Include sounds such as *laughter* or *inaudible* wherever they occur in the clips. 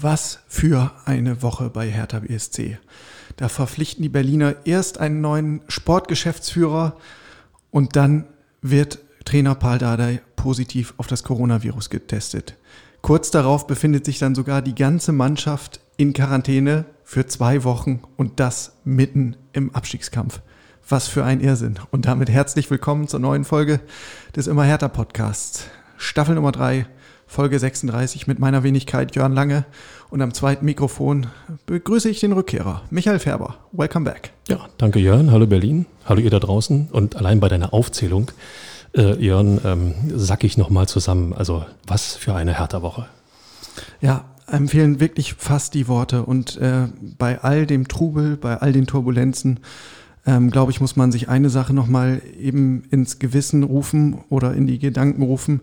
Was für eine Woche bei Hertha BSC. Da verpflichten die Berliner erst einen neuen Sportgeschäftsführer und dann wird Trainer Paul Dardai positiv auf das Coronavirus getestet. Kurz darauf befindet sich dann sogar die ganze Mannschaft in Quarantäne für zwei Wochen und das mitten im Abstiegskampf. Was für ein Irrsinn. Und damit herzlich willkommen zur neuen Folge des Immer härter Podcasts. Staffel Nummer drei Folge 36 mit meiner Wenigkeit Jörn Lange und am zweiten Mikrofon begrüße ich den Rückkehrer Michael Färber. Welcome back. Ja, danke Jörn. Hallo Berlin. Hallo ihr da draußen. Und allein bei deiner Aufzählung, äh, Jörn, ähm, sack ich nochmal zusammen. Also was für eine Hertha-Woche. Ja, einem fehlen wirklich fast die Worte und äh, bei all dem Trubel, bei all den Turbulenzen ähm, glaube ich, muss man sich eine Sache nochmal eben ins Gewissen rufen oder in die Gedanken rufen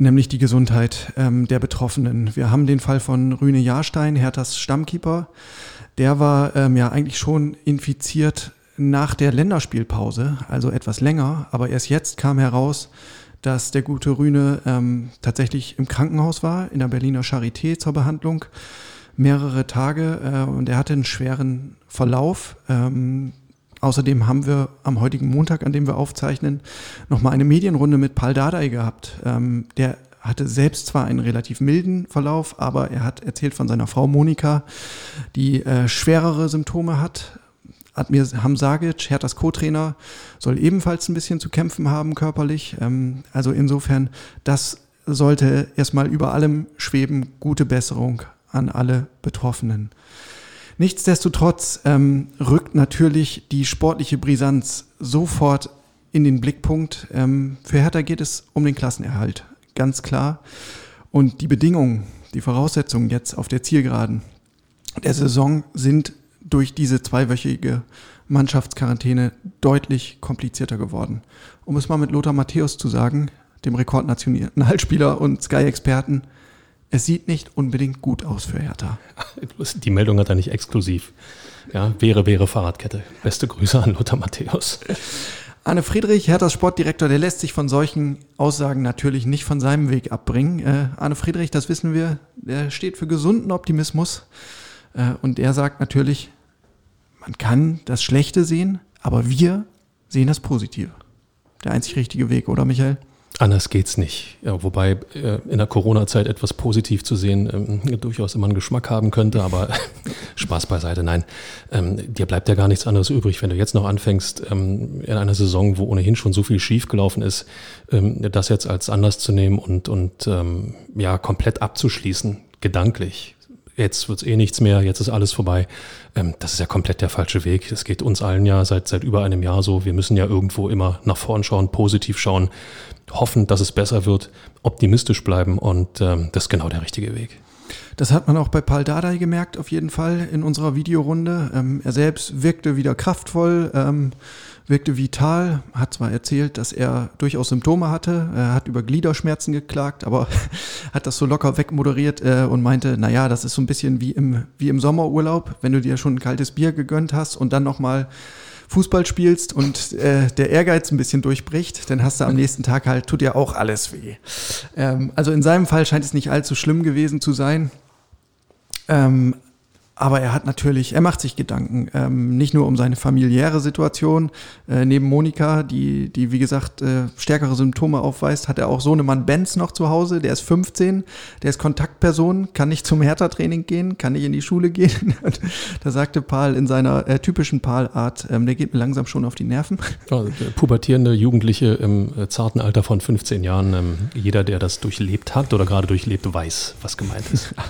nämlich die Gesundheit ähm, der Betroffenen. Wir haben den Fall von Rüne Jahrstein, Herthas Stammkeeper. Der war ähm, ja eigentlich schon infiziert nach der Länderspielpause, also etwas länger, aber erst jetzt kam heraus, dass der gute Rüne ähm, tatsächlich im Krankenhaus war, in der Berliner Charité zur Behandlung, mehrere Tage äh, und er hatte einen schweren Verlauf. Ähm, Außerdem haben wir am heutigen Montag, an dem wir aufzeichnen, nochmal eine Medienrunde mit Paul Dardai gehabt. Ähm, der hatte selbst zwar einen relativ milden Verlauf, aber er hat erzählt von seiner Frau Monika, die äh, schwerere Symptome hat. Admir Hamzagic, Herthas Co-Trainer, soll ebenfalls ein bisschen zu kämpfen haben körperlich. Ähm, also insofern, das sollte erstmal über allem schweben. Gute Besserung an alle Betroffenen. Nichtsdestotrotz ähm, rückt natürlich die sportliche Brisanz sofort in den Blickpunkt. Ähm, für Hertha geht es um den Klassenerhalt, ganz klar. Und die Bedingungen, die Voraussetzungen jetzt auf der Zielgeraden der Saison sind durch diese zweiwöchige Mannschaftsquarantäne deutlich komplizierter geworden. Um es mal mit Lothar Matthäus zu sagen, dem Rekordnationalspieler und Sky-Experten, es sieht nicht unbedingt gut aus für Hertha. *laughs* Die Meldung hat er nicht exklusiv. Ja, wäre, wäre Fahrradkette. Beste Grüße an Lothar Matthäus. *laughs* Arne Friedrich, Herthas Sportdirektor, der lässt sich von solchen Aussagen natürlich nicht von seinem Weg abbringen. Äh, Arne Friedrich, das wissen wir, der steht für gesunden Optimismus. Äh, und er sagt natürlich, man kann das Schlechte sehen, aber wir sehen das Positive. Der einzig richtige Weg, oder Michael? Anders geht's nicht. Ja, wobei äh, in der Corona-Zeit etwas positiv zu sehen ähm, durchaus immer einen Geschmack haben könnte, aber *laughs* Spaß beiseite. Nein, ähm, dir bleibt ja gar nichts anderes übrig, wenn du jetzt noch anfängst, ähm, in einer Saison, wo ohnehin schon so viel schiefgelaufen ist, ähm, das jetzt als anders zu nehmen und, und ähm, ja, komplett abzuschließen, gedanklich jetzt wird's eh nichts mehr, jetzt ist alles vorbei. Ähm, das ist ja komplett der falsche Weg. Es geht uns allen ja seit, seit über einem Jahr so. Wir müssen ja irgendwo immer nach vorn schauen, positiv schauen, hoffen, dass es besser wird, optimistisch bleiben und ähm, das ist genau der richtige Weg. Das hat man auch bei Paul Dardai gemerkt, auf jeden Fall in unserer Videorunde. Ähm, er selbst wirkte wieder kraftvoll, ähm, wirkte vital, hat zwar erzählt, dass er durchaus Symptome hatte, er hat über Gliederschmerzen geklagt, aber *laughs* hat das so locker wegmoderiert äh, und meinte, naja, das ist so ein bisschen wie im, wie im Sommerurlaub, wenn du dir schon ein kaltes Bier gegönnt hast und dann nochmal Fußball spielst und äh, der Ehrgeiz ein bisschen durchbricht, dann hast du am nächsten Tag halt, tut dir auch alles weh. Ähm, also in seinem Fall scheint es nicht allzu schlimm gewesen zu sein. Ähm, aber er hat natürlich, er macht sich Gedanken, ähm, nicht nur um seine familiäre Situation. Äh, neben Monika, die, die wie gesagt äh, stärkere Symptome aufweist, hat er auch Sohnemann Benz noch zu Hause. Der ist 15, der ist Kontaktperson, kann nicht zum Hertha-Training gehen, kann nicht in die Schule gehen. *laughs* da sagte Paul in seiner äh, typischen Paul-Art, ähm, der geht mir langsam schon auf die Nerven. Ja, pubertierende Jugendliche im äh, zarten Alter von 15 Jahren. Ähm, jeder, der das durchlebt hat oder gerade durchlebt, weiß, was gemeint ist. *laughs*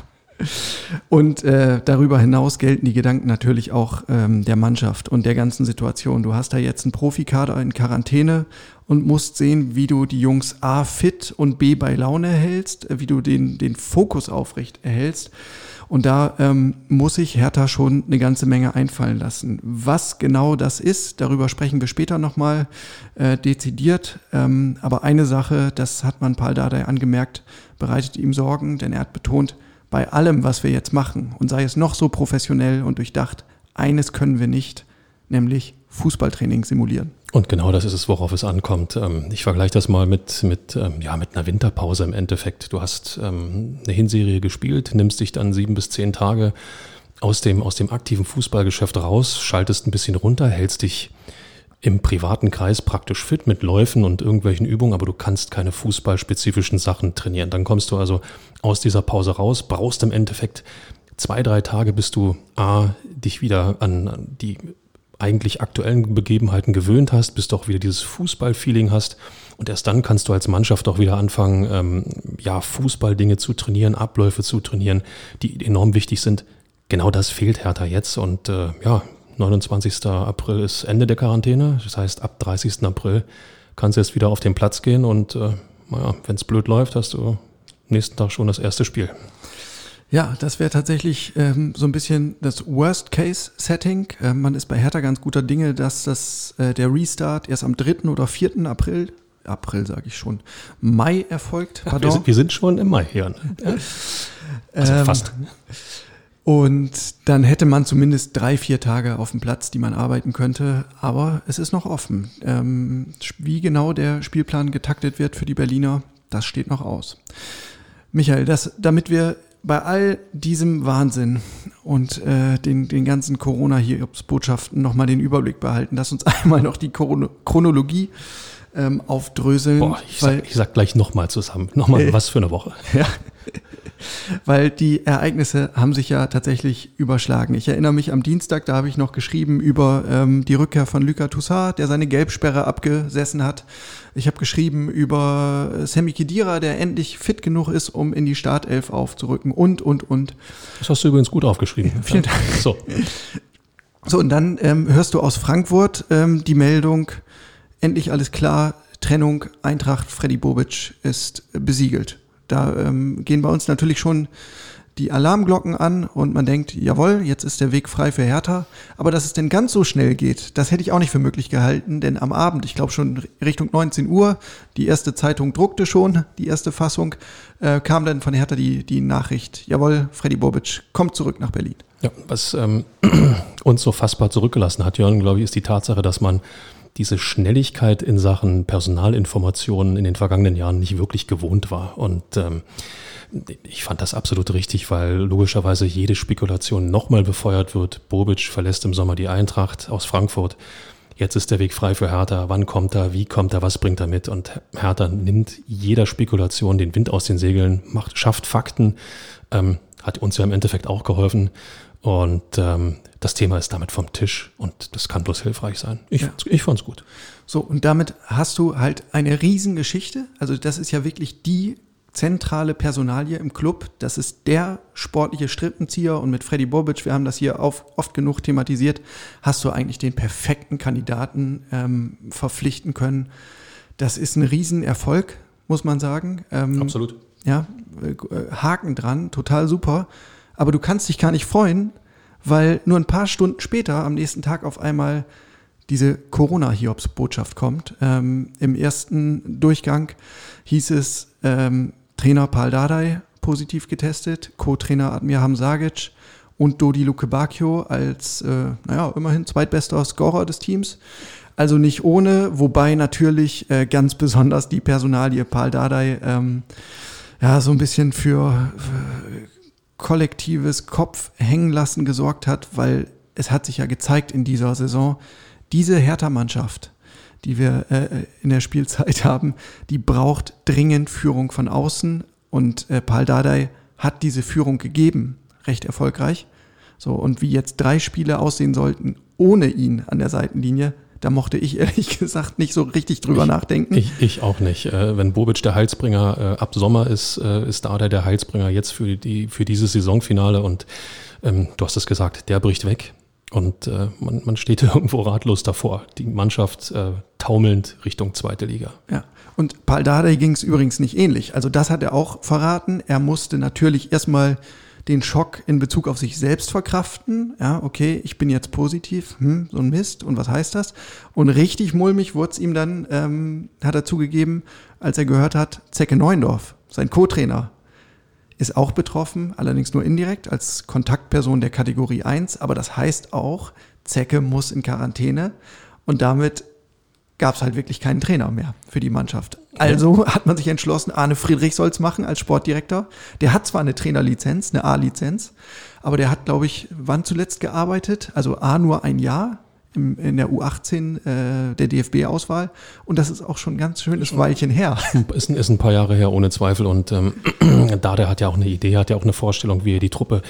Und äh, darüber hinaus gelten die Gedanken natürlich auch ähm, der Mannschaft und der ganzen Situation. Du hast da jetzt einen Profikader in Quarantäne und musst sehen, wie du die Jungs A fit und B bei Laune hältst, wie du den, den Fokus aufrecht erhältst. Und da ähm, muss sich Hertha schon eine ganze Menge einfallen lassen. Was genau das ist, darüber sprechen wir später nochmal äh, dezidiert. Ähm, aber eine Sache, das hat man Paul Dardai angemerkt, bereitet ihm Sorgen, denn er hat betont, bei allem, was wir jetzt machen, und sei es noch so professionell und durchdacht, eines können wir nicht, nämlich Fußballtraining simulieren. Und genau das ist es, worauf es ankommt. Ähm, ich vergleiche das mal mit, mit, ähm, ja, mit einer Winterpause im Endeffekt. Du hast ähm, eine Hinserie gespielt, nimmst dich dann sieben bis zehn Tage aus dem, aus dem aktiven Fußballgeschäft raus, schaltest ein bisschen runter, hältst dich im privaten Kreis praktisch fit mit Läufen und irgendwelchen Übungen, aber du kannst keine fußballspezifischen Sachen trainieren. Dann kommst du also aus dieser Pause raus, brauchst im Endeffekt zwei, drei Tage, bis du A, dich wieder an die eigentlich aktuellen Begebenheiten gewöhnt hast, bis du auch wieder dieses Fußballfeeling hast. Und erst dann kannst du als Mannschaft auch wieder anfangen, ähm, ja, Fußballdinge zu trainieren, Abläufe zu trainieren, die enorm wichtig sind. Genau das fehlt Hertha jetzt. Und äh, ja, 29. April ist Ende der Quarantäne. Das heißt, ab 30. April kannst du jetzt wieder auf den Platz gehen und äh, naja, wenn es blöd läuft, hast du nächsten Tag schon das erste Spiel. Ja, das wäre tatsächlich ähm, so ein bisschen das Worst-Case-Setting. Äh, man ist bei Hertha ganz guter Dinge, dass das, äh, der Restart erst am 3. oder 4. April, April sage ich schon, Mai erfolgt. Pardon. Wir, sind, wir sind schon im Mai hier. Ne? Ja. Also ähm, fast. Und dann hätte man zumindest drei, vier Tage auf dem Platz, die man arbeiten könnte. Aber es ist noch offen. Ähm, wie genau der Spielplan getaktet wird für die Berliner, das steht noch aus. Michael, das, damit wir bei all diesem Wahnsinn und äh, den, den ganzen Corona-Botschaften nochmal den Überblick behalten. Lass uns *laughs* einmal noch die Chronologie ähm, aufdröseln. Boah, ich, sag, ich sag gleich nochmal zusammen. Nochmal äh, was für eine Woche. *laughs* Ja. *laughs* Weil die Ereignisse haben sich ja tatsächlich überschlagen. Ich erinnere mich am Dienstag, da habe ich noch geschrieben über ähm, die Rückkehr von Luca Toussaint, der seine Gelbsperre abgesessen hat. Ich habe geschrieben über Sammy Kedira, der endlich fit genug ist, um in die Startelf aufzurücken und, und, und. Das hast du übrigens gut aufgeschrieben. *laughs* Vielen Dank. So. So, und dann ähm, hörst du aus Frankfurt ähm, die Meldung, endlich alles klar, Trennung, Eintracht, Freddy Bobic ist besiegelt. Da ähm, gehen bei uns natürlich schon die Alarmglocken an und man denkt, jawohl, jetzt ist der Weg frei für Hertha. Aber dass es denn ganz so schnell geht, das hätte ich auch nicht für möglich gehalten, denn am Abend, ich glaube schon Richtung 19 Uhr, die erste Zeitung druckte schon, die erste Fassung, äh, kam dann von Hertha die, die Nachricht, jawohl, Freddy Bobic kommt zurück nach Berlin. Ja, was ähm, *clears throat* uns so fassbar zurückgelassen hat, Jörn, glaube ich, ist die Tatsache, dass man diese Schnelligkeit in Sachen Personalinformationen in den vergangenen Jahren nicht wirklich gewohnt war. Und ähm, ich fand das absolut richtig, weil logischerweise jede Spekulation nochmal befeuert wird. Bobic verlässt im Sommer die Eintracht aus Frankfurt. Jetzt ist der Weg frei für Hertha. Wann kommt er? Wie kommt er? Was bringt er mit? Und Hertha nimmt jeder Spekulation den Wind aus den Segeln, macht, schafft Fakten, ähm, hat uns ja im Endeffekt auch geholfen. Und ähm, das Thema ist damit vom Tisch und das kann bloß hilfreich sein. Ich, ja. ich fand's gut. So, und damit hast du halt eine Riesengeschichte. Also das ist ja wirklich die zentrale Personalie im Club. Das ist der sportliche Strippenzieher und mit Freddy Bobic, wir haben das hier oft genug thematisiert, hast du eigentlich den perfekten Kandidaten ähm, verpflichten können. Das ist ein Riesenerfolg, muss man sagen. Ähm, Absolut. Ja, äh, Haken dran, total super. Aber du kannst dich gar nicht freuen, weil nur ein paar Stunden später, am nächsten Tag auf einmal diese Corona-Hiobs-Botschaft kommt. Ähm, Im ersten Durchgang hieß es, ähm, Trainer Paul Dardai positiv getestet, Co-Trainer Admir Hamzagic und Dodi Luke Bacchio als, äh, naja, immerhin zweitbester Scorer des Teams. Also nicht ohne, wobei natürlich äh, ganz besonders die Personalie Paul Dardai ähm, ja so ein bisschen für, für kollektives Kopf hängen lassen gesorgt hat, weil es hat sich ja gezeigt in dieser Saison, diese Hertha-Mannschaft, die wir äh, in der Spielzeit *laughs* haben, die braucht dringend Führung von außen und äh, Paul Dardai hat diese Führung gegeben, recht erfolgreich. So, und wie jetzt drei Spiele aussehen sollten ohne ihn an der Seitenlinie, Da mochte ich ehrlich *laughs* gesagt nicht so richtig drüber ich, nachdenken. Ich, ich auch nicht. Äh, wenn Bobic der Heilsbringer äh, ab Sommer ist, äh, ist Dada der Heilsbringer jetzt für, die, für dieses Saisonfinale. Und ähm, du hast es gesagt, der bricht weg. Und äh, man, man steht *laughs* irgendwo ratlos davor. Die Mannschaft äh, taumelnd Richtung zweite Liga. Ja. Und Paul Dardai ging es übrigens nicht ähnlich. Also das hat er auch verraten. Er musste natürlich erstmal den Schock in Bezug auf sich selbst verkraften. Ja, okay, ich bin jetzt positiv, hm, so ein Mist. Und was heißt das? Und richtig mulmig wurde es ihm dann, ähm, hat er zugegeben, als er gehört hat, Zecke Neundorf, sein Co-Trainer, ist auch betroffen, allerdings nur indirekt als Kontaktperson der Kategorie 1. Aber das heißt auch, Zecke muss in Quarantäne. Und damit gab es halt wirklich keinen Trainer mehr für die Mannschaft. Also hat man sich entschlossen, Arne Friedrich soll es machen als Sportdirektor. Der hat zwar eine Trainerlizenz, eine A-Lizenz, aber der hat, glaube ich, wann zuletzt gearbeitet? Also A nur ein Jahr im, in der U18 äh, der DFB-Auswahl. Und das ist auch schon ein ganz schönes Weilchen her. *laughs* Ist, ist ein paar Jahre her, ohne Zweifel. Und ähm, *clears throat* da der hat ja auch eine Idee, hat ja auch eine Vorstellung, wie er die Truppe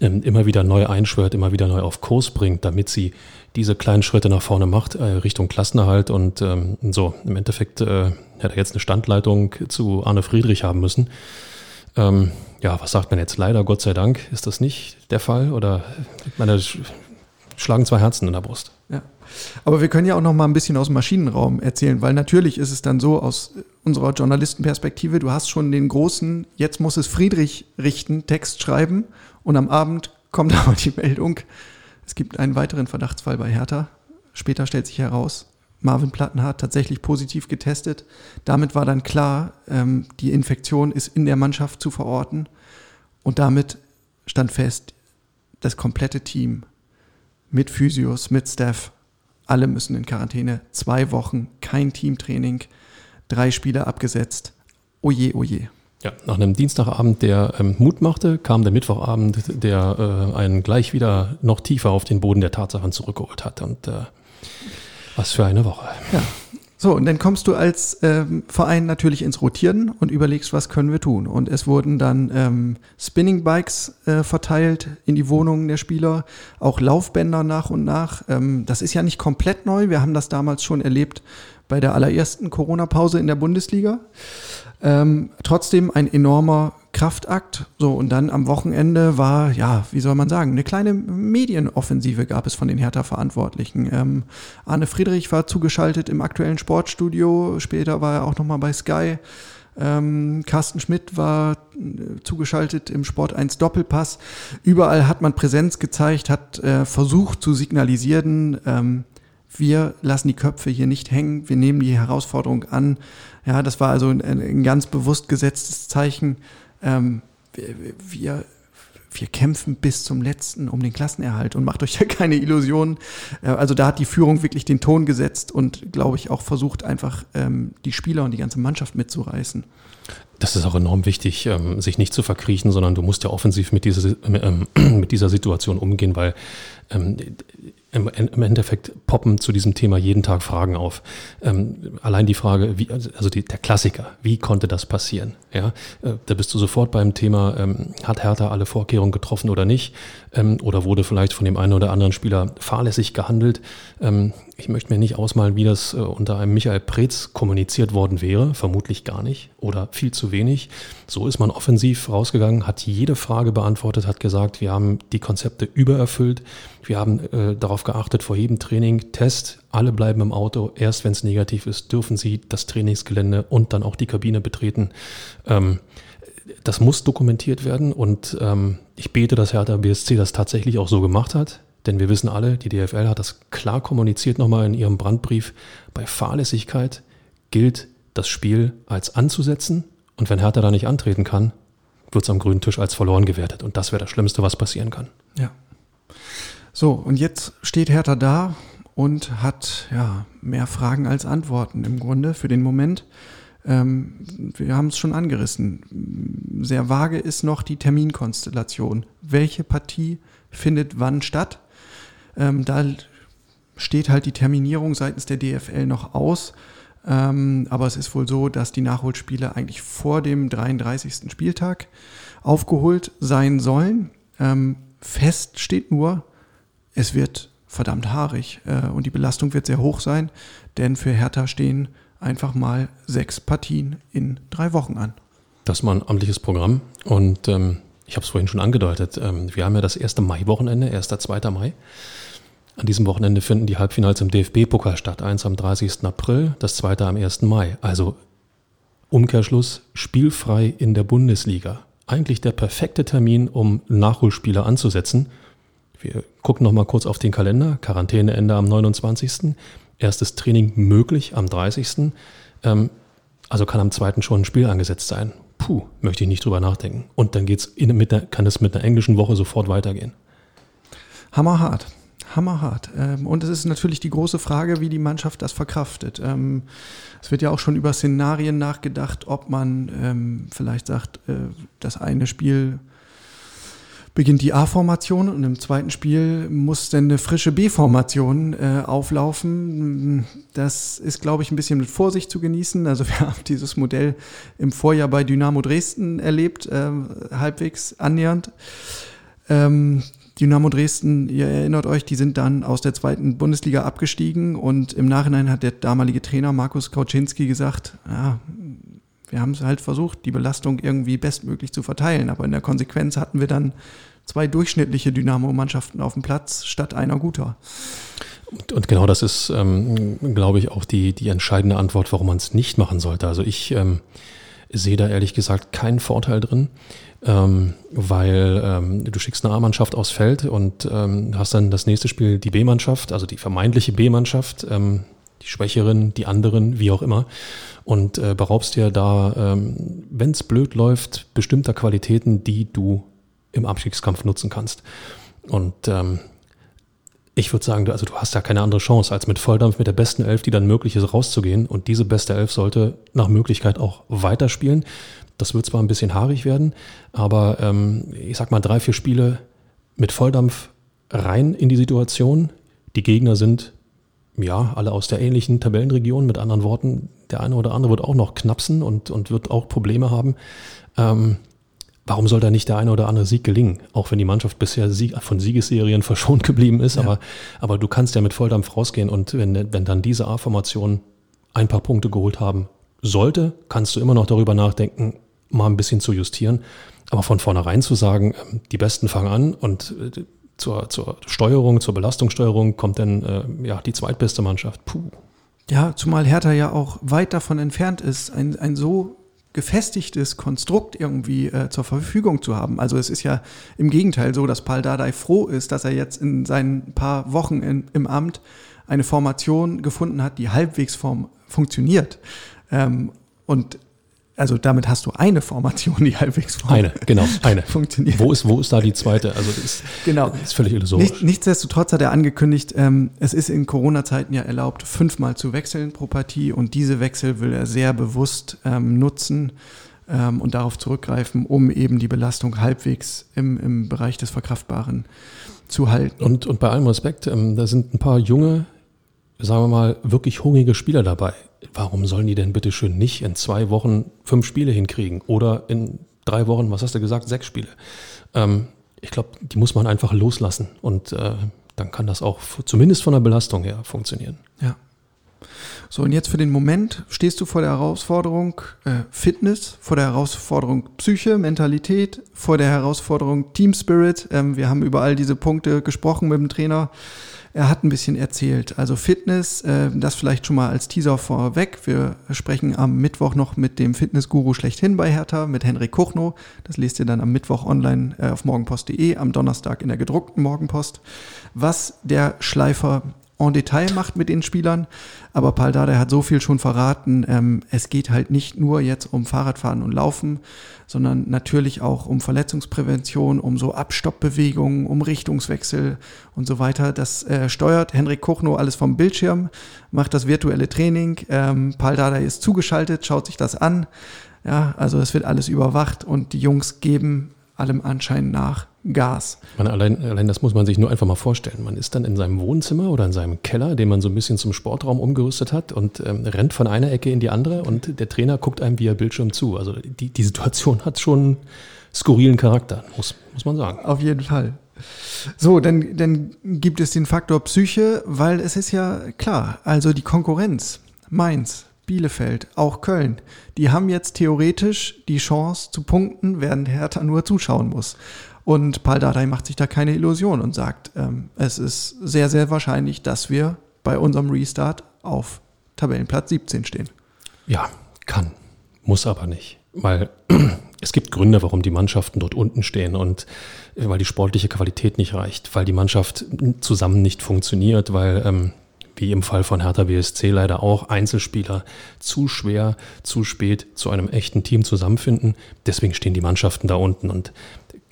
immer wieder neu einschwört, immer wieder neu auf Kurs bringt, damit sie diese kleinen Schritte nach vorne macht, äh, Richtung Klassenerhalt. Und ähm, so, im Endeffekt äh, hätte er jetzt eine Standleitung zu Arne Friedrich haben müssen. Ähm, ja, was sagt man jetzt? Leider, Gott sei Dank, ist das nicht der Fall? Oder, ich meine, schlagen zwei Herzen in der Brust. Ja. Aber wir können ja auch noch mal ein bisschen aus dem Maschinenraum erzählen, weil natürlich ist es dann so aus unserer Journalistenperspektive, du hast schon den großen, jetzt muss es Friedrich richten, Text schreiben und am Abend kommt *laughs* aber die Meldung, es gibt einen weiteren Verdachtsfall bei Hertha. Später stellt sich heraus, Marvin Plattenhardt tatsächlich positiv getestet. Damit war dann klar, ähm, die Infektion ist in der Mannschaft zu verorten. Und damit stand fest, das komplette Team mit Physios, mit Staff, alle müssen in Quarantäne. Zwei Wochen, kein Teamtraining, drei Spieler abgesetzt. Oje, oje. Ja, nach einem Dienstagabend, der ähm, Mut machte, kam der Mittwochabend, der äh, einen gleich wieder noch tiefer auf den Boden der Tatsachen zurückgeholt hat. Und äh, was für eine Woche. Ja. So, und dann kommst du als ähm, Verein natürlich ins Rotieren und überlegst, was können wir tun. Und es wurden dann ähm, Spinning Bikes äh, verteilt in die Wohnungen der Spieler, auch Laufbänder nach und nach. Ähm, das ist ja nicht komplett neu. Wir haben das damals schon erlebt bei der allerersten Corona-Pause in der Bundesliga. Ähm, trotzdem ein enormer Kraftakt. So, und dann am Wochenende war, ja, wie soll man sagen, eine kleine Medienoffensive gab es von den Hertha-Verantwortlichen. Ähm, Arne Friedrich war zugeschaltet im aktuellen Sportstudio, später war er auch nochmal bei Sky. Ähm, Carsten Schmidt war äh, zugeschaltet im Sport 1 Doppelpass. Überall hat man Präsenz gezeigt, hat äh, versucht zu signalisieren, ähm, wir lassen die Köpfe hier nicht hängen, wir nehmen die Herausforderung an. Ja, das war also ein, ein ganz bewusst gesetztes Zeichen. Ähm, wir, wir, wir kämpfen bis zum letzten um den Klassenerhalt und macht euch ja keine Illusionen. Äh, also da hat die Führung wirklich den Ton gesetzt und, glaube ich, auch versucht, einfach ähm, die Spieler und die ganze Mannschaft mitzureißen. Das ist auch enorm wichtig, ähm, sich nicht zu verkriechen, sondern du musst ja offensiv mit dieser, ähm, *clears throat* mit dieser Situation umgehen, weil ähm, im, Endeffekt poppen zu diesem Thema jeden Tag Fragen auf. Ähm, allein die Frage, wie, also die, der Klassiker, wie konnte das passieren? Ja, äh, da bist du sofort beim Thema, ähm, hat Hertha alle Vorkehrungen getroffen oder nicht? Ähm, oder wurde vielleicht von dem einen oder anderen Spieler fahrlässig gehandelt? Ähm, ich möchte mir nicht ausmalen, wie das äh, unter einem Michael Preetz kommuniziert worden wäre. Vermutlich gar nicht oder viel zu wenig. So ist man offensiv rausgegangen, hat jede Frage beantwortet, hat gesagt, wir haben die Konzepte übererfüllt. Wir haben äh, darauf geachtet, vor jedem Training, Test, alle bleiben im Auto. Erst wenn es negativ ist, dürfen sie das Trainingsgelände und dann auch die Kabine betreten. Ähm, das muss dokumentiert werden und ähm, ich bete, dass Hertha BSC das tatsächlich auch so gemacht hat. Denn wir wissen alle, die DFL hat das klar kommuniziert nochmal in ihrem Brandbrief. Bei Fahrlässigkeit gilt das Spiel als anzusetzen und wenn Hertha da nicht antreten kann, wird es am grünen Tisch als verloren gewertet. Und das wäre das Schlimmste, was passieren kann. Ja. So, und jetzt steht Hertha da und hat ja mehr Fragen als Antworten im Grunde für den Moment. Ähm, wir haben es schon angerissen. Sehr vage ist noch die Terminkonstellation. Welche Partie findet wann statt? Ähm, da steht halt die Terminierung seitens der DFL noch aus. Ähm, aber es ist wohl so, dass die Nachholspiele eigentlich vor dem 33. Spieltag aufgeholt sein sollen. Ähm, fest steht nur, es wird verdammt haarig äh, und die Belastung wird sehr hoch sein, denn für Hertha stehen einfach mal sechs Partien in drei Wochen an. Das ist mal ein amtliches Programm und ähm, ich habe es vorhin schon angedeutet. Ähm, wir haben ja das erste Mai-Wochenende, 1. 2. Mai. An diesem Wochenende finden die Halbfinals im DFB-Pokal statt. Eins am 30. April, das zweite am 1. Mai. Also Umkehrschluss, spielfrei in der Bundesliga. Eigentlich der perfekte Termin, um Nachholspiele anzusetzen. Wir gucken noch mal kurz auf den Kalender. Quarantäneende am 29. Erstes Training möglich am 30. Ähm, also kann am zweiten schon ein Spiel angesetzt sein. Puh, möchte ich nicht drüber nachdenken. Und dann geht's in, mit der, kann es mit einer englischen Woche sofort weitergehen. Hammerhart. Hammerhart. Ähm, und es ist natürlich die große Frage, wie die Mannschaft das verkraftet. Ähm, es wird ja auch schon über Szenarien nachgedacht, ob man ähm, vielleicht sagt, äh, das eine Spiel beginnt die A-Formation und im zweiten Spiel muss dann eine frische B-Formation äh, auflaufen. Das ist, glaube ich, ein bisschen mit Vorsicht zu genießen. Also wir *laughs* haben dieses Modell im Vorjahr bei Dynamo Dresden erlebt, äh, halbwegs annähernd. Ähm, Dynamo Dresden, ihr erinnert euch, die sind dann aus der zweiten Bundesliga abgestiegen und im Nachhinein hat der damalige Trainer Markus Kauczynski gesagt, ja, wir haben es halt versucht, die Belastung irgendwie bestmöglich zu verteilen, aber in der Konsequenz hatten wir dann zwei durchschnittliche Dynamo-Mannschaften auf dem Platz statt einer guter. Und, und genau das ist, ähm, glaube ich, auch die, die entscheidende Antwort, warum man es nicht machen sollte. Also ich ähm, sehe da ehrlich gesagt keinen Vorteil drin, ähm, weil ähm, du schickst eine A-Mannschaft aufs Feld und ähm, hast dann das nächste Spiel die B-Mannschaft, also die vermeintliche B-Mannschaft, ähm, die Schwächeren, die anderen, wie auch immer, und äh, beraubst dir da, ähm, wenn es blöd läuft, bestimmter Qualitäten, die du im Abstiegskampf nutzen kannst. Und ähm, ich würde sagen, also du hast ja keine andere Chance, als mit Volldampf mit der besten Elf, die dann möglich ist, rauszugehen. Und diese beste Elf sollte nach Möglichkeit auch weiterspielen. Das wird zwar ein bisschen haarig werden, aber ähm, ich sag mal drei, vier Spiele mit Volldampf rein in die Situation. Die Gegner sind ja alle aus der ähnlichen Tabellenregion. Mit anderen Worten, der eine oder andere wird auch noch knapsen und, und wird auch Probleme haben. Ähm, warum soll da nicht der eine oder andere Sieg gelingen? Auch wenn die Mannschaft bisher Sieg, von Siegesserien *laughs* verschont geblieben ist, ja. aber, aber du kannst ja mit Volldampf rausgehen und wenn, wenn dann diese A-Formation ein paar Punkte geholt haben sollte, kannst du immer noch darüber nachdenken, mal ein bisschen zu justieren. Aber von vornherein zu sagen, ähm, die Besten fangen an und äh, zur, zur Steuerung, zur Belastungssteuerung kommt dann äh, ja, die zweitbeste Mannschaft. Puh. Ja, zumal Hertha ja auch weit davon entfernt ist, ein, ein so gefestigtes Konstrukt irgendwie äh, zur Verfügung zu haben. Also es ist ja im Gegenteil so, dass Paul Dardai froh ist, dass er jetzt in seinen paar Wochen in, im Amt eine Formation gefunden hat, die halbwegs form funktioniert. Ähm, und also damit hast du eine Formation, die halbwegs eine, genau, *laughs* eine. funktioniert. Wo ist, wo ist da die zweite? Also das ist, genau. Das ist völlig illusorisch. Nicht, nichtsdestotrotz hat er angekündigt, ähm, es ist in Corona-Zeiten ja erlaubt, fünfmal zu wechseln pro Partie und diese Wechsel will er sehr bewusst ähm, nutzen ähm, und darauf zurückgreifen, um eben die Belastung halbwegs im, im Bereich des Verkraftbaren zu halten. Und, und bei allem Respekt, ähm, da sind ein paar junge, sagen wir mal, wirklich hungrige Spieler dabei warum sollen die denn bitte schön nicht in zwei Wochen fünf Spiele hinkriegen oder in drei Wochen, was hast du gesagt, sechs Spiele? Ähm, ich glaube, die muss man einfach loslassen und äh, dann kann das auch zumindest von der Belastung her funktionieren. Ja. So, und jetzt für den Moment stehst du vor der Herausforderung äh, Fitness, vor der Herausforderung Psyche, Mentalität, vor der Herausforderung Team Spirit. Ähm, wir haben über all diese Punkte gesprochen mit dem Trainer. Er hat ein bisschen erzählt. Also Fitness, äh, das vielleicht schon mal als Teaser vorweg. Wir sprechen am Mittwoch noch mit dem Fitnessguru schlechthin bei Hertha, mit Henrik Kuchno. Das lest ihr dann am Mittwoch online äh, auf morgenpost.de, am Donnerstag in der gedruckten Morgenpost. Was der Schleifer en Detail macht mit den Spielern. Aber Paul Dardai hat so viel schon verraten. Ähm, es geht halt nicht nur jetzt um Fahrradfahren und Laufen, sondern natürlich auch um Verletzungsprävention, um so Abstoppbewegungen, um Richtungswechsel und so weiter. Das äh, steuert Henrik Kochno alles vom Bildschirm, macht das virtuelle Training. Ähm, Paul Dardai ist zugeschaltet, schaut sich das an. Ja, also es wird alles überwacht und die Jungs geben allem Anschein nach Gas. Man, allein, allein das muss man sich nur einfach mal vorstellen. Man ist dann in seinem Wohnzimmer oder in seinem Keller, den man so ein bisschen zum Sportraum umgerüstet hat und ähm, rennt von einer Ecke in die andere und der Trainer guckt einem via Bildschirm zu. Also die, die Situation hat schon skurrilen Charakter, muss, muss man sagen. Auf jeden Fall. So, dann, dann gibt es den Faktor Psyche, weil es ist ja klar, also die Konkurrenz, Mainz, Bielefeld, auch Köln, die haben jetzt theoretisch die Chance zu punkten, während Hertha nur zuschauen muss. Und Paul Dardai macht sich da keine Illusion und sagt, ähm, es ist sehr, sehr wahrscheinlich, dass wir bei unserem Restart auf Tabellenplatz 17 stehen. Ja, kann, muss aber nicht. Weil *clears throat* es gibt Gründe, warum die Mannschaften dort unten stehen und weil die sportliche Qualität nicht reicht, weil die Mannschaft zusammen nicht funktioniert, weil ähm, wie im Fall von Hertha BSC leider auch, Einzelspieler zu schwer, zu spät zu einem echten Team zusammenfinden. Deswegen stehen die Mannschaften da unten und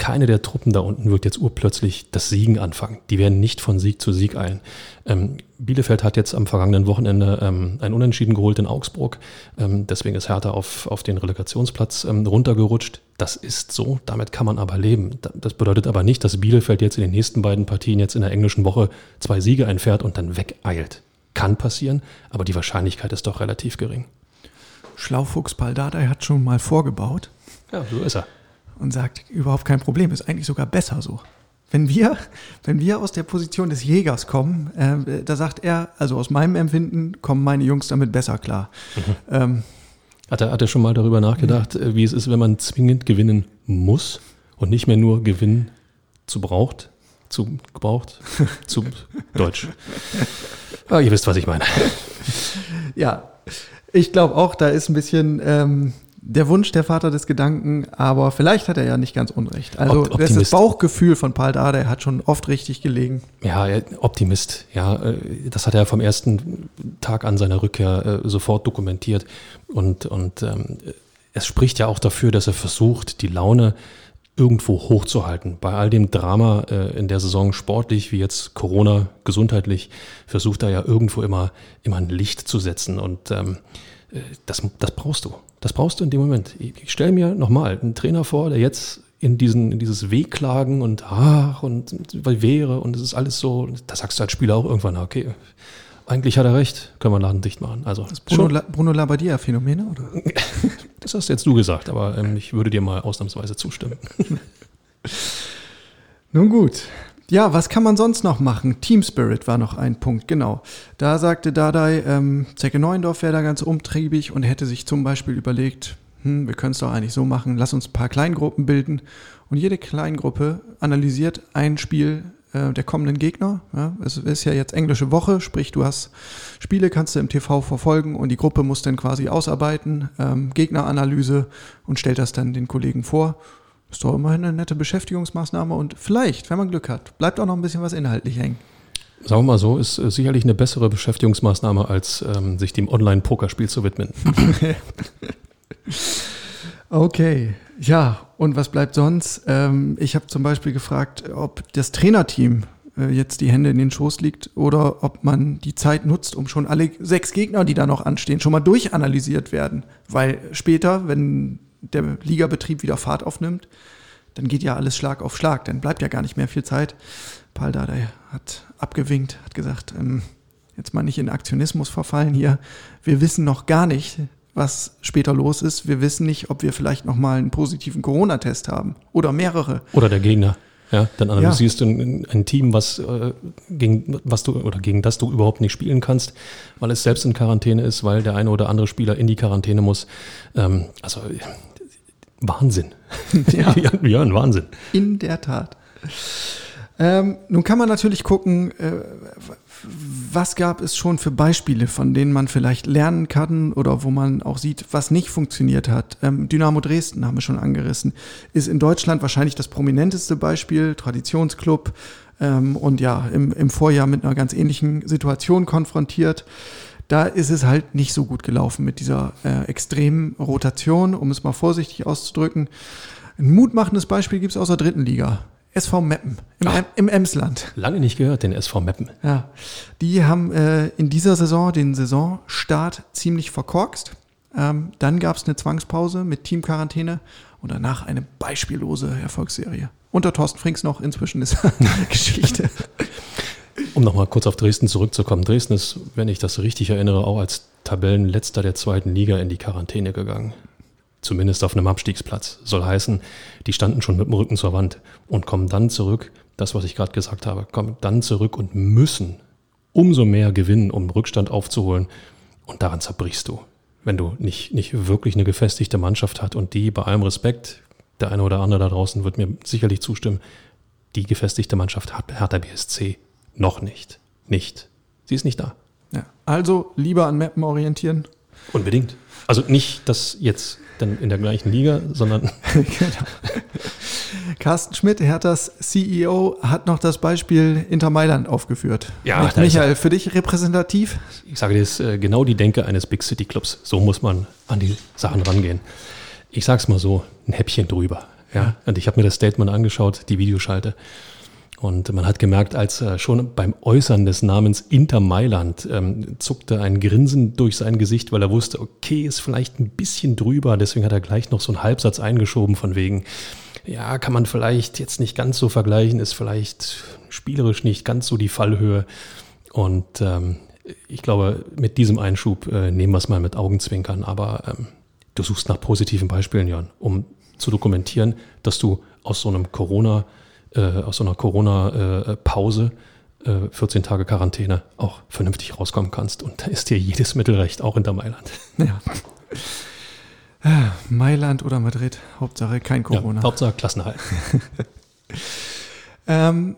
keine der Truppen da unten wird jetzt urplötzlich das Siegen anfangen. Die werden nicht von Sieg zu Sieg eilen. Ähm, Bielefeld hat jetzt am vergangenen Wochenende ähm, ein Unentschieden geholt in Augsburg. Ähm, deswegen ist Hertha auf, auf den Relegationsplatz ähm, runtergerutscht. Das ist so, damit kann man aber leben. Das bedeutet aber nicht, dass Bielefeld jetzt in den nächsten beiden Partien jetzt in der englischen Woche zwei Siege einfährt und dann wegeilt. Kann passieren, aber die Wahrscheinlichkeit ist doch relativ gering. Schlaufuchs Paldadei hat schon mal vorgebaut. Ja, so ist er und sagt, überhaupt kein Problem, ist eigentlich sogar besser so. Wenn wir, wenn wir aus der Position des Jägers kommen, äh, da sagt er, also aus meinem Empfinden kommen meine Jungs damit besser klar. Mhm. Ähm, hat, er, hat er schon mal darüber nachgedacht, mhm. wie es ist, wenn man zwingend gewinnen muss und nicht mehr nur gewinnen zu braucht, zu gebraucht, zu *laughs* Deutsch. Ah, ihr wisst, was ich meine. Ja, ich glaube auch, da ist ein bisschen ähm, der Wunsch der Vater des Gedanken, aber vielleicht hat er ja nicht ganz unrecht. Also Optimist. das Bauchgefühl von Paul Dardai hat schon oft richtig gelegen. Ja, Optimist. Ja, äh, das hat er vom ersten Tag an seiner Rückkehr äh, sofort dokumentiert und und ähm, es spricht ja auch dafür, dass er versucht, die Laune irgendwo hochzuhalten. Bei all dem Drama äh, in der Saison sportlich, wie jetzt Corona, gesundheitlich, versucht er ja irgendwo immer, immer ein Licht zu setzen. Und ähm, das, das brauchst du. Das brauchst du in dem Moment. Ich stelle mir nochmal einen Trainer vor, der jetzt in, diesen, in dieses Wehklagen und ach und weil wäre und es ist alles so, da sagst du als Spieler auch irgendwann, okay, eigentlich hat er recht, können wir Laden dicht machen. Also, das Bruno, La, Bruno Labbadia-Phänomene, oder? *laughs* das hast jetzt du gesagt, aber ähm, ich würde dir mal ausnahmsweise zustimmen. *laughs* Nun gut, ja, was kann man sonst noch machen? Team Spirit war noch ein Punkt, genau. Da sagte Dadai, ähm, Zecke Neuendorf wäre da ganz umtriebig und hätte sich zum Beispiel überlegt, hm, wir können es doch eigentlich so machen, lass uns ein paar Kleingruppen bilden. Und jede Kleingruppe analysiert ein Spiel äh, der kommenden Gegner. Ja, es ist ja jetzt englische Woche, sprich du hast Spiele, kannst du im TV verfolgen und die Gruppe muss dann quasi ausarbeiten, ähm, Gegneranalyse und stellt das dann den Kollegen vor. Ist doch immerhin eine nette Beschäftigungsmaßnahme und vielleicht, wenn man Glück hat, bleibt auch noch ein bisschen was inhaltlich hängen. Sagen wir mal so, ist äh, sicherlich eine bessere Beschäftigungsmaßnahme, als ähm, sich dem Online-Pokerspiel zu widmen. *laughs* okay, ja, und was bleibt sonst? Ähm, ich habe zum Beispiel gefragt, ob das Trainerteam äh, jetzt die Hände in den Schoß liegt oder ob man die Zeit nutzt, um schon alle sechs Gegner, die da noch anstehen, schon mal durchanalysiert werden. Weil später, wenn der Ligabetrieb wieder Fahrt aufnimmt, dann geht ja alles Schlag auf Schlag, dann bleibt ja gar nicht mehr viel Zeit. Paul Dardai hat abgewinkt, hat gesagt, ähm, jetzt mal nicht in Aktionismus verfallen hier. Wir wissen noch gar nicht, was später los ist. Wir wissen nicht, ob wir vielleicht noch mal einen positiven Corona-Test haben oder mehrere. Oder der Gegner. Ja, dann analysierst ja. du ein, ein, Team, was äh, gegen was du oder gegen das du überhaupt nicht spielen kannst, weil es selbst in Quarantäne ist, weil der eine oder andere Spieler in die Quarantäne muss. Ähm, also Wahnsinn. *laughs* *laughs* Ja. ja, ein Wahnsinn. In der Tat. Ähm, nun kann man natürlich gucken, äh, was gab es schon für Beispiele, von denen man vielleicht lernen kann oder wo man auch sieht, was nicht funktioniert hat. Ähm, Dynamo Dresden haben wir schon angerissen, ist in Deutschland wahrscheinlich das prominenteste Beispiel, Traditionsclub ähm, und ja, im, im Vorjahr mit einer ganz ähnlichen Situation konfrontiert da ist es halt nicht so gut gelaufen mit dieser äh, extremen Rotation, um es mal vorsichtig auszudrücken. Ein mutmachendes Beispiel gibt es aus der dritten Liga. SV Meppen im, Ach, im Emsland. Lange nicht gehört, den SV Meppen. Ja, die haben äh, in dieser Saison den Saisonstart ziemlich verkorkst. Ähm, dann gab es eine Zwangspause mit Teamquarantäne und danach eine beispiellose Erfolgsserie. Unter Thorsten Frings noch, inzwischen ist *laughs* Geschichte. *laughs* Um nochmal kurz auf Dresden zurückzukommen. Dresden ist, wenn ich das richtig erinnere, auch als Tabellenletzter der zweiten Liga in die Quarantäne gegangen. zumindest auf einem Abstiegsplatz. Soll heißen, die standen schon mit dem Rücken zur Wand und kommen dann zurück, das, was ich gerade gesagt habe, kommen dann zurück und müssen umso mehr gewinnen, um Rückstand aufzuholen. Und daran zerbrichst du, wenn du nicht, nicht wirklich eine gefestigte Mannschaft hast und die bei allem Respekt, der eine oder andere da draußen wird mir sicherlich zustimmen, die gefestigte Mannschaft hat Hertha BSC noch nicht. Nicht. Sie ist nicht da. Ja. Also lieber an Mappen orientieren. Unbedingt. Also nicht das jetzt dann in der gleichen Liga, sondern. *laughs* genau. Carsten Schmidt, Herthas CEO, hat noch das Beispiel Inter Mailand aufgeführt. Ja, Michael, für dich repräsentativ? Ich sage dir, ist äh, genau die Denke eines Big City Clubs. So muss man an die Sachen rangehen. Ich sage es mal so, ein Häppchen drüber. Ja. Und ich habe mir das Statement angeschaut, die Videoschalte. Und man hat gemerkt, als äh, schon beim Äußern des Namens Inter Mailand ähm, zuckte ein Grinsen durch sein Gesicht, weil er wusste, okay, ist vielleicht ein bisschen drüber. Deswegen hat er gleich noch so einen Halbsatz eingeschoben von wegen, ja, kann man vielleicht jetzt nicht ganz so vergleichen, ist vielleicht spielerisch nicht ganz so die Fallhöhe. Und ähm, ich glaube, mit diesem Einschub äh, nehmen wir es mal mit Augenzwinkern. Aber ähm, du suchst nach positiven Beispielen, Jan, um zu dokumentieren, dass du aus so einem Corona- äh, aus so einer Corona-Pause, äh, 14 Tage Quarantäne, auch vernünftig rauskommen kannst. Und da ist dir jedes Mittelrecht, auch hinter Mailand. Ja. Äh, Mailand oder Madrid, Hauptsache kein Corona. Ja, Hauptsache Klassenhalt. *laughs* ähm,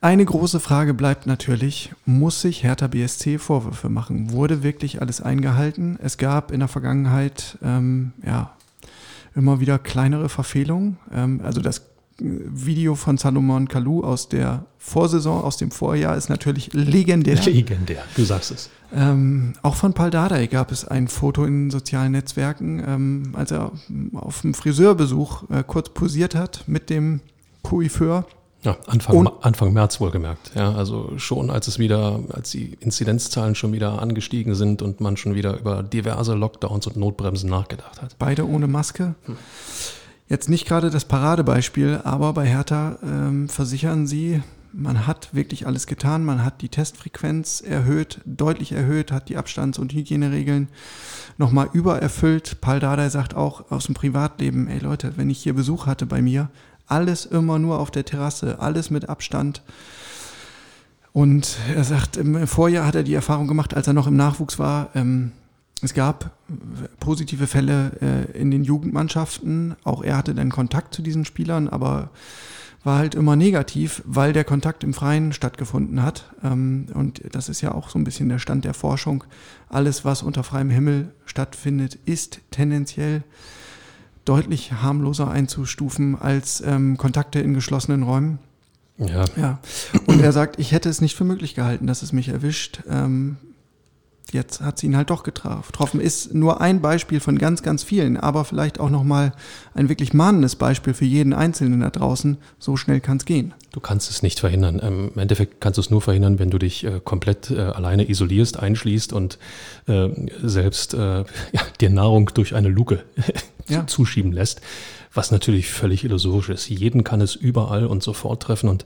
eine große Frage bleibt natürlich, muss sich Hertha BSC Vorwürfe machen? Wurde wirklich alles eingehalten? Es gab in der Vergangenheit ähm, ja, immer wieder kleinere Verfehlungen. Ähm, also das Video von Salomon Kalou aus der Vorsaison, aus dem Vorjahr, ist natürlich legendär. Legendär, du sagst es. Ähm, auch von Paul Dardai gab es ein Foto in sozialen Netzwerken, ähm, als er auf dem Friseurbesuch äh, kurz posiert hat mit dem Coiffeur. Ja, Anfang, Anfang März wohlgemerkt. Ja, also schon als es wieder, als die Inzidenzzahlen schon wieder angestiegen sind und man schon wieder über diverse Lockdowns und Notbremsen nachgedacht hat. Beide ohne Maske. Hm. Jetzt nicht gerade das Paradebeispiel, aber bei Hertha ähm, versichern sie, man hat wirklich alles getan, man hat die Testfrequenz erhöht, deutlich erhöht, hat die Abstands- und Hygieneregeln nochmal übererfüllt. Paul Dardai sagt auch aus dem Privatleben, ey Leute, wenn ich hier Besuch hatte bei mir, alles immer nur auf der Terrasse, alles mit Abstand. Und er sagt, im Vorjahr hat er die Erfahrung gemacht, als er noch im Nachwuchs war, ähm, es gab positive Fälle äh, in den Jugendmannschaften. Auch er hatte dann Kontakt zu diesen Spielern, aber war halt immer negativ, weil der Kontakt im Freien stattgefunden hat. Ähm, und das ist ja auch so ein bisschen der Stand der Forschung. Alles, was unter freiem Himmel stattfindet, ist tendenziell deutlich harmloser einzustufen als ähm, Kontakte in geschlossenen Räumen. Ja. ja. Und er sagt, ich hätte es nicht für möglich gehalten, dass es mich erwischt. Ähm, jetzt hat sie ihn halt doch getroffen. Ist nur ein Beispiel von ganz, ganz vielen, aber vielleicht auch nochmal ein wirklich mahnendes Beispiel für jeden Einzelnen da draußen. So schnell kann es gehen. Du kannst es nicht verhindern. Ähm, Im Endeffekt kannst du es nur verhindern, wenn du dich äh, komplett äh, alleine isolierst, einschließt und äh, selbst *laughs* ja, dir Nahrung durch eine Luke *laughs* ja. zuschieben lässt, was natürlich völlig illusorisch ist. Jeden kann es überall und sofort treffen und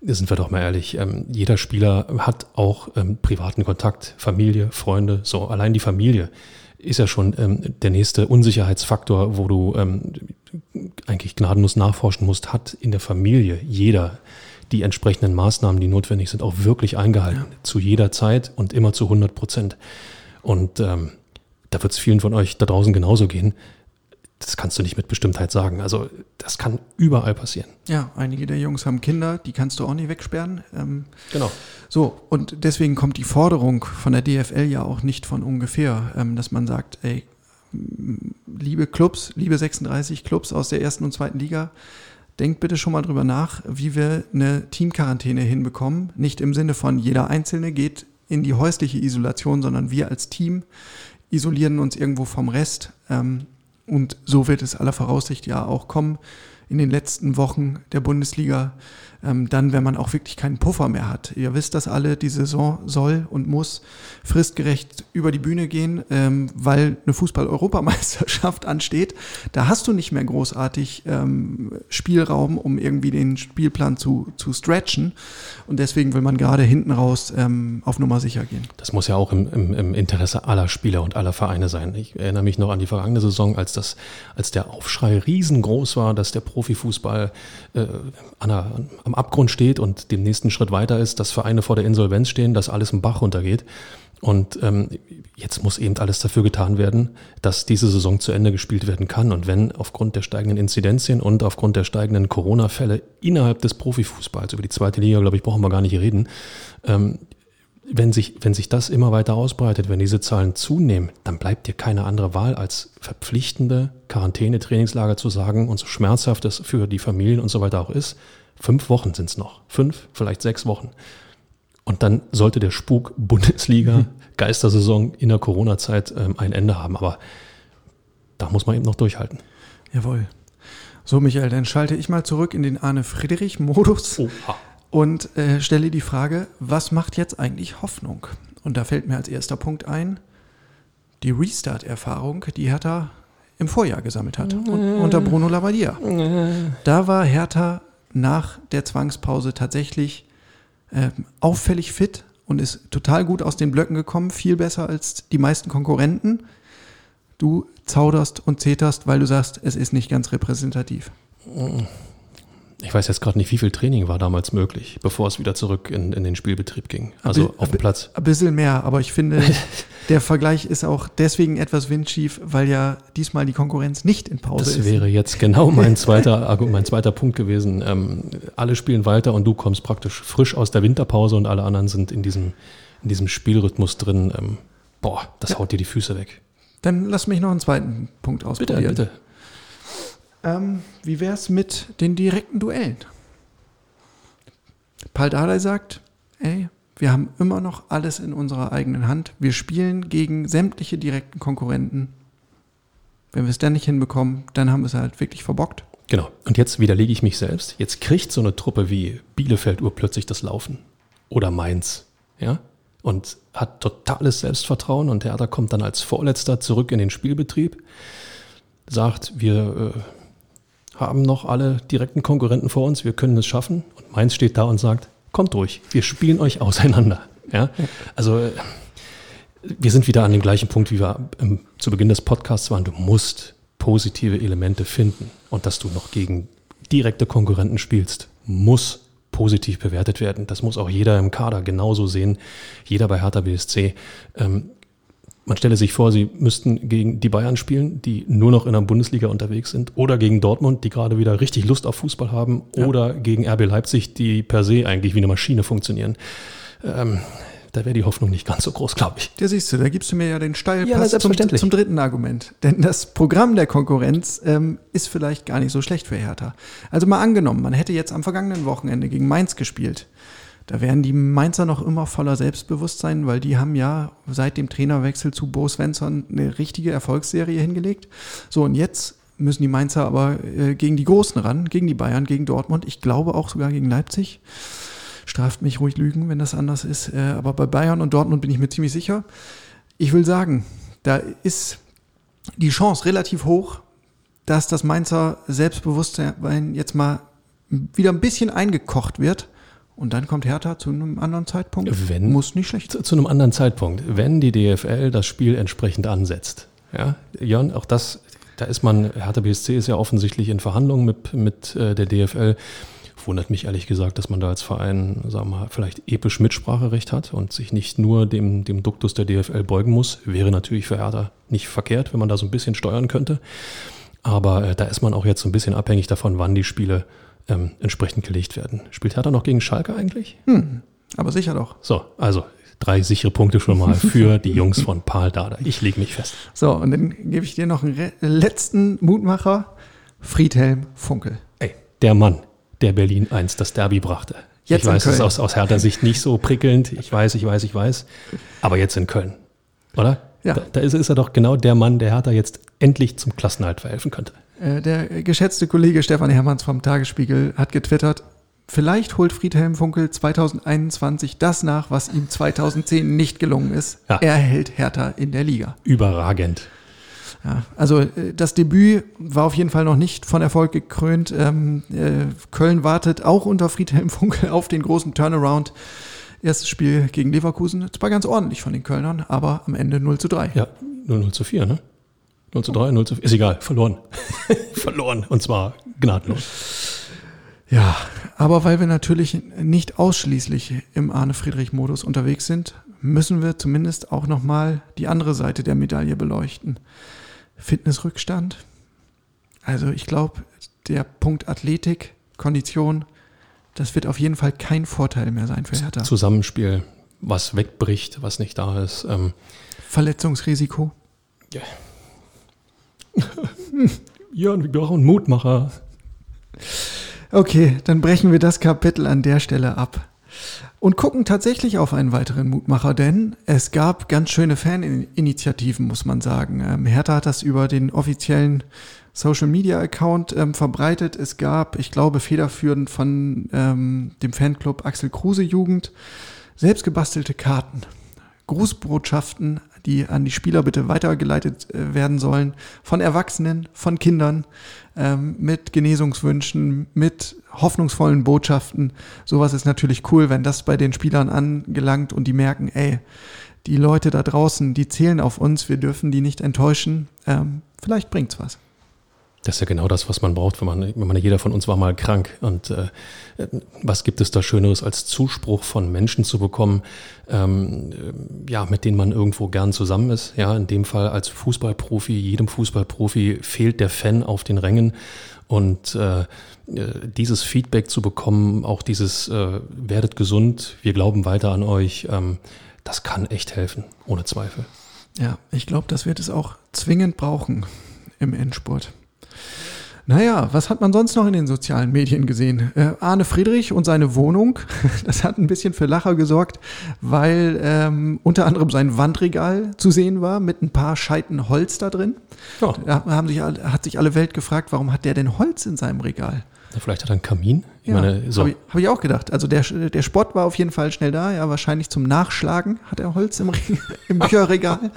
sind wir doch mal ehrlich, ähm, jeder Spieler hat auch ähm, privaten Kontakt, Familie, Freunde, so allein die Familie ist ja schon ähm, der nächste Unsicherheitsfaktor, wo du ähm, eigentlich gnadenlos nachforschen musst, hat in der Familie jeder die entsprechenden Maßnahmen, die notwendig sind, auch wirklich eingehalten, ja. zu jeder Zeit und immer zu 100 Prozent. Und ähm, da wird es vielen von euch da draußen genauso gehen das kannst du nicht mit Bestimmtheit sagen. Also das kann überall passieren. Ja, einige der Jungs haben Kinder, die kannst du auch nicht wegsperren. Ähm, genau. So, und deswegen kommt die Forderung von der DFL ja auch nicht von ungefähr, ähm, dass man sagt, ey, liebe Clubs, liebe 36 Clubs aus der ersten und zweiten Liga, denkt bitte schon mal drüber nach, wie wir eine Teamquarantäne hinbekommen. Nicht im Sinne von jeder Einzelne geht in die häusliche Isolation, sondern wir als Team isolieren uns irgendwo vom Rest. Ähm, und so wird es aller Voraussicht ja auch kommen. in den letzten Wochen der Bundesliga ähm, dann, wenn man auch wirklich keinen Puffer mehr hat. Ihr wisst das alle, die Saison soll und muss fristgerecht über die Bühne gehen, ähm, weil eine Fußball-Europameisterschaft *laughs* ansteht. Da hast du nicht mehr großartig ähm, Spielraum, um irgendwie den Spielplan zu, zu stretchen. Und deswegen will man gerade hinten raus ähm, auf Nummer sicher gehen. Das muss ja auch im, im, im Interesse aller Spieler und aller Vereine sein. Ich erinnere mich noch an die vergangene Saison, als, das, als der Aufschrei riesengroß war, dass der Profifußball äh, an der, am Abgrund steht und dem nächsten Schritt weiter ist, dass Vereine vor der Insolvenz stehen, dass alles im Bach runtergeht. Und ähm, jetzt muss eben alles dafür getan werden, dass diese Saison zu Ende gespielt werden kann. Und wenn aufgrund der steigenden Inzidenzien und aufgrund der steigenden Corona-Fälle innerhalb des Profifußballs, über die zweite Liga, glaube ich, brauchen wir gar nicht reden, ähm, wenn sich, wenn sich das immer weiter ausbreitet, wenn diese Zahlen zunehmen, dann bleibt dir keine andere Wahl, als verpflichtende Quarantäne-Trainingslager zu sagen und so schmerzhaft es für die Familien und so weiter auch ist, Fünf Wochen sind es noch. Fünf, vielleicht sechs Wochen. Und dann sollte der Spuk Bundesliga, Geistersaison in der Corona-Zeit ähm, ein Ende haben. Aber da muss man eben noch durchhalten. Jawohl. So, Michael, dann schalte ich mal zurück in den Arne-Friedrich-Modus und äh, stelle die Frage, was macht jetzt eigentlich Hoffnung? Und da fällt mir als erster Punkt ein, die Restart-Erfahrung, die Hertha im Vorjahr gesammelt hat, un unter Bruno Lavaglia. Da war Hertha nach der Zwangspause tatsächlich äh, auffällig fit und ist total gut aus den Blöcken gekommen, viel besser als die meisten Konkurrenten. Du zauderst und zeterst, weil du sagst, es ist nicht ganz repräsentativ. Ich weiß jetzt gerade nicht, wie viel Training war damals möglich, bevor es wieder zurück in, in den Spielbetrieb ging. Also auf dem Platz. Ein bisschen mehr, aber ich finde, *laughs* der Vergleich ist auch deswegen etwas windschief, weil ja diesmal die Konkurrenz nicht in Pause das ist. Das wäre jetzt genau *laughs* mein zweiter, mein zweiter Punkt gewesen. Ähm, alle spielen weiter und du kommst praktisch frisch aus der Winterpause und alle anderen sind in diesem, in diesem Spielrhythmus drin. Ähm, boah, das ja. haut dir die Füße weg. Dann lass mich noch einen zweiten Punkt ausprobieren. Bitte, bitte. Ähm, wie wäre es mit den direkten Duellen? Paul Dardai sagt, ey, wir haben immer noch alles in unserer eigenen Hand. Wir spielen gegen sämtliche direkten Konkurrenten. Wenn wir es dann nicht hinbekommen, dann haben wir es halt wirklich verbockt. Genau. Und jetzt widerlege ich mich selbst. Jetzt kriegt so eine Truppe wie Bielefeld urplötzlich das Laufen. Oder Mainz. Ja? Und hat totales Selbstvertrauen und Hertha kommt dann als Vorletzter zurück in den Spielbetrieb. Sagt, wir äh, haben noch alle direkten Konkurrenten vor uns, wir können es schaffen. Und Mainz steht da und sagt, kommt durch, wir spielen euch auseinander. Ja? Also äh, wir sind wieder an dem gleichen Punkt, wie wir ähm, zu Beginn des Podcasts waren. Du musst positive Elemente finden. Und dass du noch gegen direkte Konkurrenten spielst, muss positiv bewertet werden. Das muss auch jeder im Kader genauso sehen. Jeder bei Hertha BSC. Ähm, man stelle sich vor, sie müssten gegen die Bayern spielen, die nur noch in der Bundesliga unterwegs sind, oder gegen Dortmund, die gerade wieder richtig Lust auf Fußball haben, ja. oder gegen RB Leipzig, die per se eigentlich wie eine Maschine funktionieren. Ähm, da wäre die Hoffnung nicht ganz so groß, glaube ich. Ja, siehst du, da gibst du mir ja den Steilpass ja, zum, zum, dritten Argument. Denn das Programm der Konkurrenz ähm, ist vielleicht gar nicht so schlecht für Hertha. Also mal angenommen, man hätte jetzt am vergangenen Wochenende gegen Mainz gespielt. Da werden die Mainzer noch immer voller Selbstbewusstsein, weil die haben ja seit dem Trainerwechsel zu Bo Svensson eine richtige Erfolgsserie hingelegt. So, und jetzt müssen die Mainzer aber äh, gegen die Großen ran, gegen die Bayern, gegen Dortmund, ich glaube auch sogar gegen Leipzig. Straft mich ruhig lügen, wenn das anders ist. Äh, aber bei Bayern und Dortmund bin ich mir ziemlich sicher. Ich will sagen, da ist die Chance relativ hoch, dass das Mainzer Selbstbewusstsein jetzt mal wieder ein bisschen eingekocht wird und dann kommt Hertha zu einem anderen Zeitpunkt. Wenn, Muss nicht schlecht. Zu, zu einem anderen Zeitpunkt. Wenn die DFL das Spiel entsprechend ansetzt. Ja, Jan, auch das, da ist man, Hertha BSC ist ja offensichtlich in Verhandlungen mit, mit äh, der DFL. Wundert mich ehrlich gesagt, dass man da als Verein, sagen wir mal, vielleicht episch Mitspracherecht hat und sich nicht nur dem, dem Duktus der DFL beugen muss. Wäre natürlich für Hertha nicht verkehrt, wenn man da so ein bisschen steuern könnte. Aber äh, da ist man auch jetzt so ein bisschen abhängig davon, wann die Spiele ähm, entsprechend gelegt werden. Spielt Hertha noch gegen Schalke eigentlich? Hm, aber sicher doch. So, also drei sichere Punkte schon mal *laughs* für die Jungs von Paul Dada. Ich lege mich fest. So, und dann gebe ich dir noch einen letzten Mutmacher. Friedhelm Funkel. Ey, der Mann, der Berlin 1 das Derby brachte. Jetzt ich weiß, es ist aus, aus Hertha Sicht nicht so prickelnd. Ich weiß, ich weiß, ich weiß. Aber jetzt in Köln. Oder? Ja. Da, da ist, ist, er doch genau der Mann, der Hertha jetzt endlich zum Klassenhalt verhelfen könnte. Äh, der geschätzte Kollege Stefan Hermanns vom Tagesspiegel hat getwittert, vielleicht holt Friedhelm Funkel 2021 das nach, was ihm 2010 nicht gelungen ist. Ja. Er hält Hertha in der Liga. Überragend. Ja, also äh, das Debüt war auf jeden Fall noch nicht von Erfolg gekrönt. Ähm, äh, Köln wartet auch unter Friedhelm Funkel auf den großen Turnaround. Erstes Spiel gegen Leverkusen. Zwar ganz ordentlich von den Kölnern, aber am Ende 0 zu 3. Ja, 0, 0 zu 4, ne? 0 zu 3, 0 zu 4. Ist egal, verloren. *laughs* verloren. Und zwar gnadenlos. Ja, aber weil wir natürlich nicht ausschließlich im Arne-Friedrich-Modus unterwegs sind, müssen wir zumindest auch nochmal die andere Seite der Medaille beleuchten. Fitnessrückstand. Also ich glaube, der Punkt Athletik, Kondition, das wird auf jeden Fall kein Vorteil mehr sein für Hertha. Zusammenspiel, was wegbricht, was nicht da ist. Ähm, Verletzungsrisiko. ja. *laughs* Jörn, wir brauchen Mutmacher. Okay, dann brechen wir das Kapitel an der Stelle ab und gucken tatsächlich auf einen weiteren Mutmacher, denn es gab ganz schöne Faninitiativen, muss man sagen. Ähm, Hertha hat das über den offiziellen Social Media Account ähm, verbreitet. Es gab, ich glaube, federführend von ähm, dem Fanclub Axel Kruse Jugend selbstgebastelte Karten, Grußbotschaften, die an die Spieler bitte weitergeleitet äh, werden sollen, von Erwachsenen, von Kindern, ähm, mit Genesungswünschen, mit hoffnungsvollen Botschaften. Sowas ist natürlich cool, wenn das bei den Spielern angelangt und die merken, ey, die Leute da draußen, die zählen auf uns, wir dürfen die nicht enttäuschen. Ähm, vielleicht bringt's was. Das ist ja genau das, was man braucht, wenn man, wenn man jeder von uns war mal krank. Und äh, was gibt es da Schöneres, als Zuspruch von Menschen zu bekommen, ähm, äh, ja, mit denen man irgendwo gern zusammen ist. Ja, in dem Fall als Fußballprofi, jedem Fußballprofi fehlt der Fan auf den Rängen. Und äh, dieses Feedback zu bekommen, auch dieses äh, werdet gesund, wir glauben weiter an euch, ähm, das kann echt helfen, ohne Zweifel. Ja, ich glaube, das wird es auch zwingend brauchen im Endspurt. Naja, was hat man sonst noch in den sozialen Medien gesehen? Äh, Arne Friedrich und seine Wohnung, *laughs* das hat ein bisschen für Lacher gesorgt, weil ähm, unter anderem sein Wandregal zu sehen war mit ein paar Scheiten Holz da drin. Ja. Da haben sich, hat sich alle Welt gefragt, warum hat der denn Holz in seinem Regal? Vielleicht hat er einen Kamin. Ich Ja, meine, so. habe ich, hab ich auch gedacht. Also der, der Sport war auf jeden Fall schnell da. Ja, wahrscheinlich zum Nachschlagen hat er Holz im, *laughs* im Bücherregal.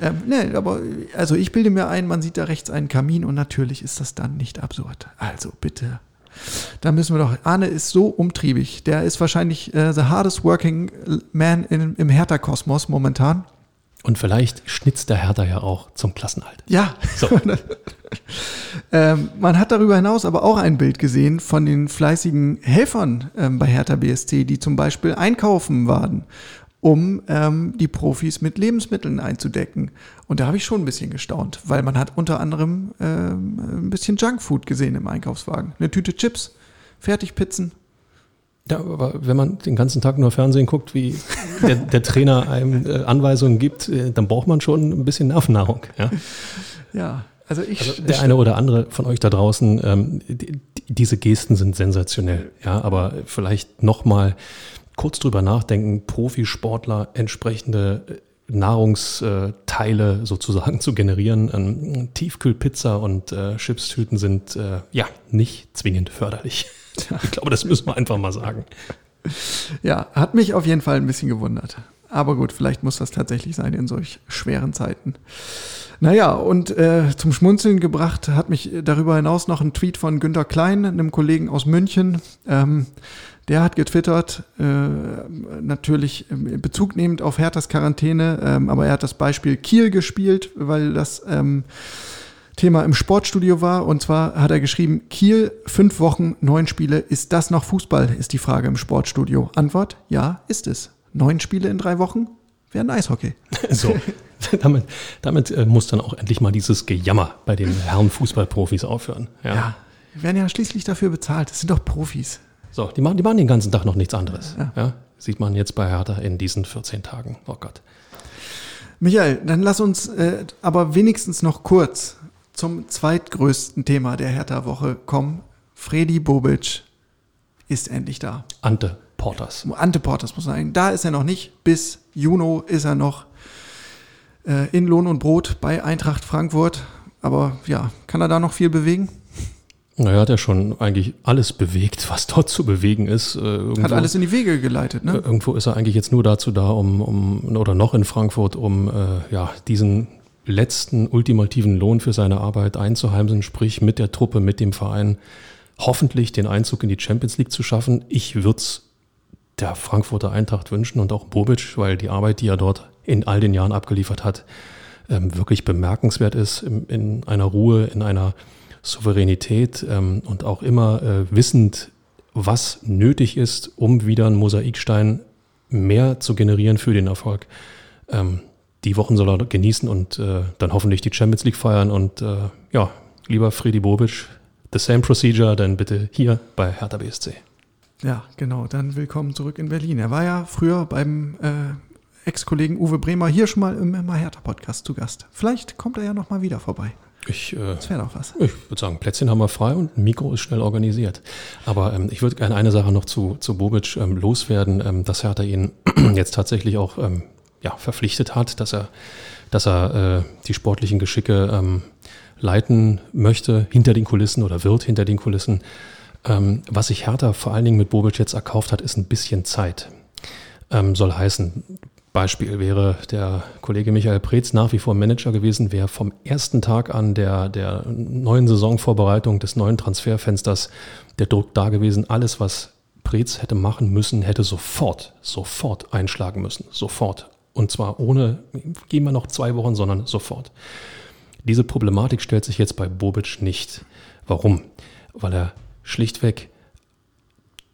ähm, nee, aber also ich bilde mir ein, man sieht da rechts einen Kamin und natürlich ist das dann nicht absurd. Also bitte. Da müssen wir doch. Arne ist so umtriebig. Der ist wahrscheinlich äh, the hardest working man in, im Hertha-Kosmos momentan. Und vielleicht schnitzt der Hertha ja auch zum Klassenhalt. Ja. So. *laughs* Ähm, man hat darüber hinaus aber auch ein Bild gesehen von den fleißigen Helfern ähm, bei Hertha BSC, die zum Beispiel einkaufen waren, um ähm, die Profis mit Lebensmitteln einzudecken. Und da habe ich schon ein bisschen gestaunt, weil man hat unter anderem ähm, ein bisschen Junkfood gesehen im Einkaufswagen. Eine Tüte Chips, Fertigpizzen. Ja, aber wenn man den ganzen Tag nur Fernsehen guckt, wie der, der Trainer einem äh, Anweisungen gibt, äh, dann braucht man schon ein bisschen Nervennahrung. Ja? Ja, also ich. Also der eine oder andere von euch da draußen, ähm, die, die, diese Gesten sind sensationell. Ja, aber vielleicht noch mal kurz drüber nachdenken, Profisportler entsprechende äh, Nahrungsteile sozusagen zu generieren. Ähm, Tiefkühlpizza und äh, Chipstüten sind äh, ja nicht zwingend förderlich. Ich glaube, das müssen wir einfach mal sagen. Ja, hat mich auf jeden Fall ein bisschen gewundert. Aber gut, vielleicht muss das tatsächlich sein in solch schweren Zeiten. Naja, und äh, zum Schmunzeln gebracht hat mich darüber hinaus noch ein Tweet von Günter Klein, einem Kollegen aus München. Ähm, der hat getwittert, äh, natürlich ähm, Bezug nehmend auf Herthas Quarantäne, ähm, aber er hat das Beispiel Kiel gespielt, weil das ähm, Thema im Sportstudio war. Und zwar hat er geschrieben, Kiel, fünf Wochen, neun Spiele. Ist das noch Fußball, ist die Frage im Sportstudio. Antwort, ja, ist es. Neun Spiele in drei Wochen wären Eishockey. *laughs* So, damit, damit äh, muss dann auch endlich mal dieses Gejammer bei den Herren Fußballprofis aufhören. Ja. Ja, wir werden ja schließlich dafür bezahlt. Das sind doch Profis. So, die machen, die machen den ganzen Tag noch nichts anderes. Ja. Ja. Sieht man jetzt bei Hertha in diesen 14 Tagen. Oh Gott. Michael, dann lass uns äh, aber wenigstens noch kurz zum zweitgrößten Thema der Hertha-Woche kommen. Freddy Bobic ist endlich da. Ante Porters. Ante Portas muss man sagen. Da ist er noch nicht. Bis Juno ist er noch äh, in Lohn und Brot bei Eintracht Frankfurt. Aber ja, kann er da noch viel bewegen? Naja, hat er schon eigentlich alles bewegt, was dort zu bewegen ist. Äh, irgendwo, hat alles in die Wege geleitet, ne? Irgendwo ist er eigentlich jetzt nur dazu da, um, um oder noch in Frankfurt, um äh, ja, diesen letzten ultimativen Lohn für seine Arbeit einzuheimsen, sprich mit der Truppe, mit dem Verein, hoffentlich den Einzug in die Champions League zu schaffen. Ich würde es der Frankfurter Eintracht wünschen und auch Bobic, weil die Arbeit, die er dort in all den Jahren abgeliefert hat, ähm, wirklich bemerkenswert ist, in, in, einer Ruhe, in einer Souveränität ähm, und auch immer äh, wissend, was nötig ist, um wieder einen Mosaikstein mehr zu generieren für den Erfolg. Die Wochen soll er genießen und äh, dann hoffentlich die Champions League feiern. Und äh, ja, lieber Freddy Bobic, the same procedure, dann bitte hier bei Hertha BSC. Ja, genau. Dann willkommen zurück in Berlin. Er war ja früher beim äh, Ex-Kollegen Uwe Bremer hier schon mal im Immer Hertha Podcast zu Gast. Vielleicht kommt er ja noch mal wieder vorbei. Ich, äh, das wäre doch was. Ich würde sagen, Plätzchen haben wir frei und ein Mikro ist schnell organisiert. Aber ähm, ich würde gerne eine Sache noch zu, zu Bobic ähm, loswerden, ähm, dass Hertha ihn *clears throat* jetzt tatsächlich auch ähm, ja, verpflichtet hat, dass er, dass er äh, die sportlichen Geschicke ähm, leiten möchte hinter den Kulissen oder wird hinter den Kulissen. Ähm, was sich Hertha vor allen Dingen mit Bobic jetzt erkauft hat, ist ein bisschen Zeit. Ähm, soll heißen, Beispiel wäre der Kollege Michael Preetz nach wie vor Manager gewesen, wäre vom ersten Tag an der, der neuen Saisonvorbereitung des neuen Transferfensters der Druck da gewesen. Alles, was Preetz hätte machen müssen, hätte sofort, sofort einschlagen müssen. Sofort. Und zwar ohne, gehen wir noch zwei Wochen, sondern sofort. Diese Problematik stellt sich jetzt bei Bobic nicht. Warum? Weil er schlichtweg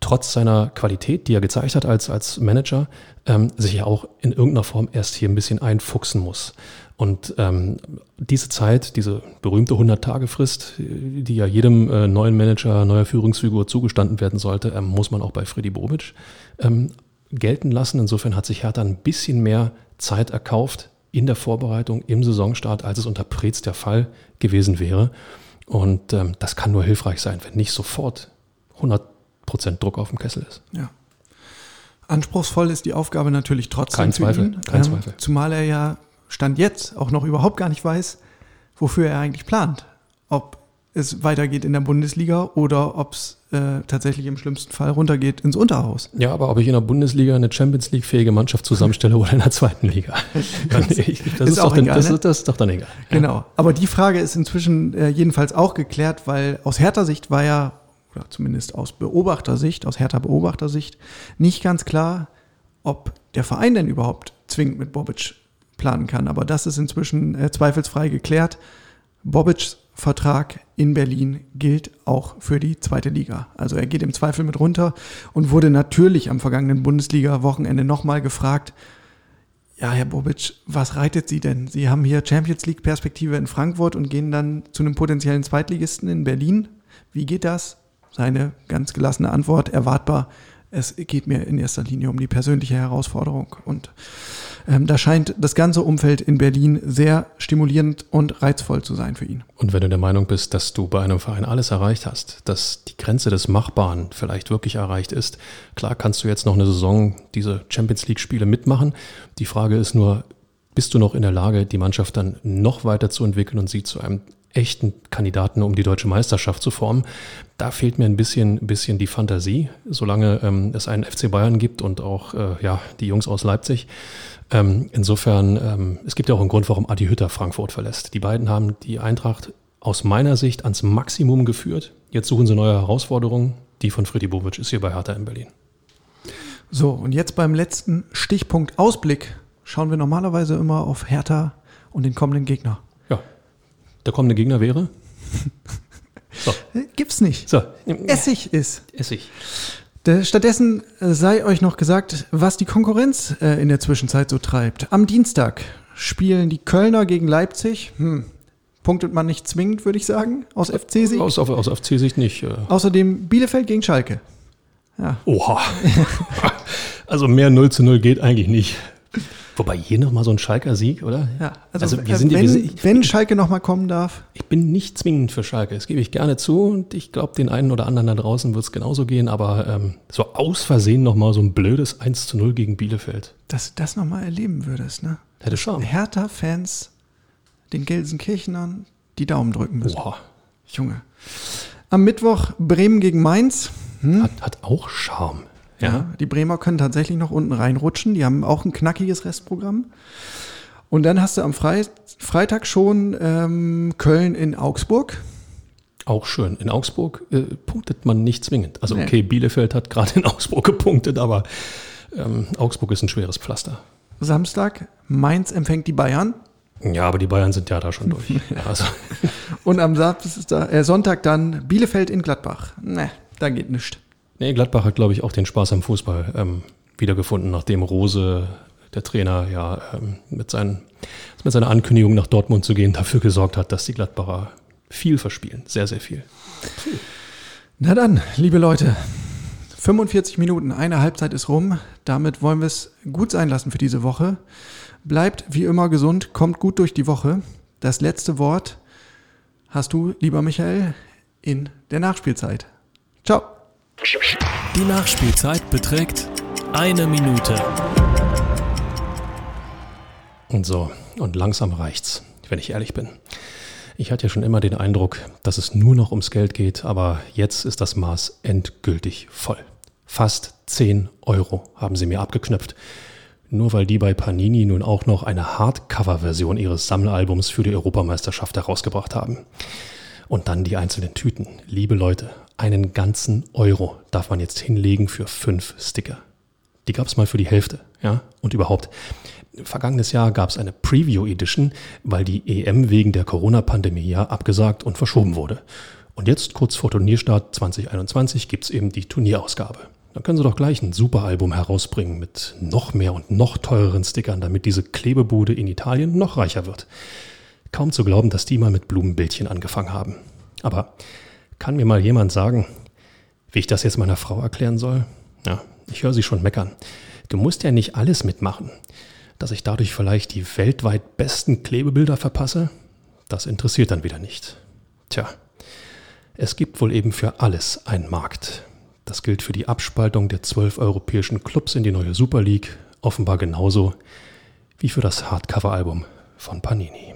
trotz seiner Qualität, die er gezeigt hat als, als Manager, ähm, sich ja auch in irgendeiner Form erst hier ein bisschen einfuchsen muss. Und ähm, diese Zeit, diese berühmte 100-Tage-Frist, die ja jedem äh, neuen Manager, neuer Führungsfigur zugestanden werden sollte, ähm, muss man auch bei Freddy Bobic ähm, gelten lassen. Insofern hat sich Hertha ein bisschen mehr Zeit erkauft in der Vorbereitung, im Saisonstart, als es unter Preetz der Fall gewesen wäre. Und ähm, das kann nur hilfreich sein, wenn nicht sofort 100% Druck auf dem Kessel ist. Ja. Anspruchsvoll ist die Aufgabe natürlich trotzdem. Kein Zweifel, ihn, kein ähm, Zweifel. Zumal er ja Stand jetzt auch noch überhaupt gar nicht weiß, wofür er eigentlich plant. Ob es weitergeht in der Bundesliga oder ob es äh, tatsächlich im schlimmsten Fall runtergeht ins Unterhaus. Ja, aber ob ich in der Bundesliga eine Champions League-fähige Mannschaft zusammenstelle oder in der zweiten Liga, *laughs* das, ist, ist, doch egal, das, ne? das, ist doch dann egal. Genau, aber die Frage ist inzwischen äh, jedenfalls auch geklärt, weil aus härter Sicht war ja, oder zumindest aus Beobachtersicht, aus härter Beobachtersicht, nicht ganz klar, ob der Verein denn überhaupt zwingend mit Bobic planen kann. Aber das ist inzwischen äh, zweifelsfrei geklärt. Bobics Vertrag in Berlin gilt auch für die zweite Liga. Also er geht im Zweifel mit runter und wurde natürlich am vergangenen Bundesliga-Wochenende nochmal gefragt, ja, Herr Bobic, was reitet Sie denn? Sie haben hier Champions League-Perspektive in Frankfurt und gehen dann zu einem potenziellen Zweitligisten in Berlin. Wie geht das? Seine ganz gelassene Antwort, erwartbar, es geht mir in erster Linie um die persönliche Herausforderung. Und ähm, da scheint das ganze Umfeld in Berlin sehr stimulierend und reizvoll zu sein für ihn. Und wenn du der Meinung bist, dass du bei einem Verein alles erreicht hast, dass die Grenze des Machbaren vielleicht wirklich erreicht ist, klar kannst du jetzt noch eine Saison diese Champions League-Spiele mitmachen. Die Frage ist nur, bist du noch in der Lage, die Mannschaft dann noch weiter zu entwickeln und sie zu einem echten Kandidaten, um die deutsche Meisterschaft zu formen. Da fehlt mir ein bisschen, bisschen die Fantasie, solange ähm, es einen FC Bayern gibt und auch äh, ja, die Jungs aus Leipzig. Ähm, insofern, ähm, es gibt ja auch einen Grund, warum Adi Hütter Frankfurt verlässt. Die beiden haben die Eintracht aus meiner Sicht ans Maximum geführt. Jetzt suchen sie neue Herausforderungen. Die von Freddy Bovic ist hier bei Hertha in Berlin. So, und jetzt beim letzten Stichpunkt Ausblick schauen wir normalerweise immer auf Hertha und den kommenden Gegner. Der kommende Gegner wäre? *laughs* So. Gibt's nicht. So. Essig ist. Essig. Stattdessen sei euch noch gesagt, was die Konkurrenz äh, in der Zwischenzeit so treibt. Am Dienstag spielen die Kölner gegen Leipzig. Hm. Punktet man nicht zwingend, würde ich sagen, aus FC-Sicht. Aus, aus FC-Sicht nicht. Äh. Außerdem Bielefeld gegen Schalke. Ja. Oha. *laughs* also mehr 0 zu 0 geht eigentlich nicht. *laughs* Wobei hier nochmal so ein Schalker Sieg, oder? Ja, also, also wir sind, wenn, wir sind, wenn Schalke nochmal kommen darf. Ich bin nicht zwingend für Schalke, das gebe ich gerne zu und ich glaube, den einen oder anderen da draußen wird es genauso gehen, aber ähm, so aus Versehen nochmal so ein blödes 1 zu 0 gegen Bielefeld. Dass du das nochmal erleben würdest, ne? Hätte schon. Hertha-Fans den Gelsenkirchenern die Daumen drücken müssen. Boah. Junge. Am Mittwoch Bremen gegen Mainz. Hm? Hat, hat auch Charme. Ja. Ja. die Bremer können tatsächlich noch unten reinrutschen. Die haben auch ein knackiges Restprogramm. Und dann hast du am Frei Freitag schon ähm, Köln in Augsburg. Auch schön. In Augsburg äh, punktet man nicht zwingend. Also Nee. okay, Bielefeld hat gerade in Augsburg gepunktet, aber ähm, Augsburg ist ein schweres Pflaster. Samstag Mainz empfängt die Bayern. Ja, aber die Bayern sind ja da schon durch. *laughs* Also, Und am Samstag, äh, Sonntag dann Bielefeld in Gladbach. Ne, da geht nichts. Nee, Gladbach hat, glaube ich, auch den Spaß am Fußball ähm, wiedergefunden, nachdem Rose, der Trainer, ja ähm, mit, seinen, mit seiner Ankündigung nach Dortmund zu gehen, dafür gesorgt hat, dass die Gladbacher viel verspielen. Sehr, sehr viel. Na dann, liebe Leute, 45 Minuten, eine Halbzeit ist rum. Damit wollen wir es gut sein lassen für diese Woche. Bleibt wie immer gesund, kommt gut durch die Woche. Das letzte Wort hast du, lieber Michael, in der Nachspielzeit. Ciao. Die Nachspielzeit beträgt eine Minute. Und so, und langsam reicht's, wenn ich ehrlich bin. Ich hatte ja schon immer den Eindruck, dass es nur noch ums Geld geht, aber jetzt ist das Maß endgültig voll. Fast 10 Euro haben sie mir abgeknöpft. Nur weil die bei Panini nun auch noch eine Hardcover-Version ihres Sammelalbums für die Europameisterschaft herausgebracht haben. Und dann die einzelnen Tüten. Liebe Leute, einen ganzen Euro darf man jetzt hinlegen für fünf Sticker. Die gab es mal für die Hälfte, ja. Und überhaupt, vergangenes Jahr gab es eine Preview Edition, weil die EM wegen der Corona-Pandemie ja abgesagt und verschoben wurde. Und jetzt, kurz vor Turnierstart 2021, gibt es eben die Turnierausgabe. Dann können sie doch gleich ein Superalbum herausbringen mit noch mehr und noch teureren Stickern, damit diese Klebebude in Italien noch reicher wird. Kaum zu glauben, dass die mal mit Blumenbildchen angefangen haben. Aber kann mir mal jemand sagen, wie ich das jetzt meiner Frau erklären soll? Ja, ich höre sie schon meckern. Du musst ja nicht alles mitmachen. Dass ich dadurch vielleicht die weltweit besten Klebebilder verpasse, das interessiert dann wieder nicht. Tja, es gibt wohl eben für alles einen Markt. Das gilt für die Abspaltung der zwölf europäischen Clubs in die neue Super League offenbar genauso wie für das Hardcover-Album von Panini.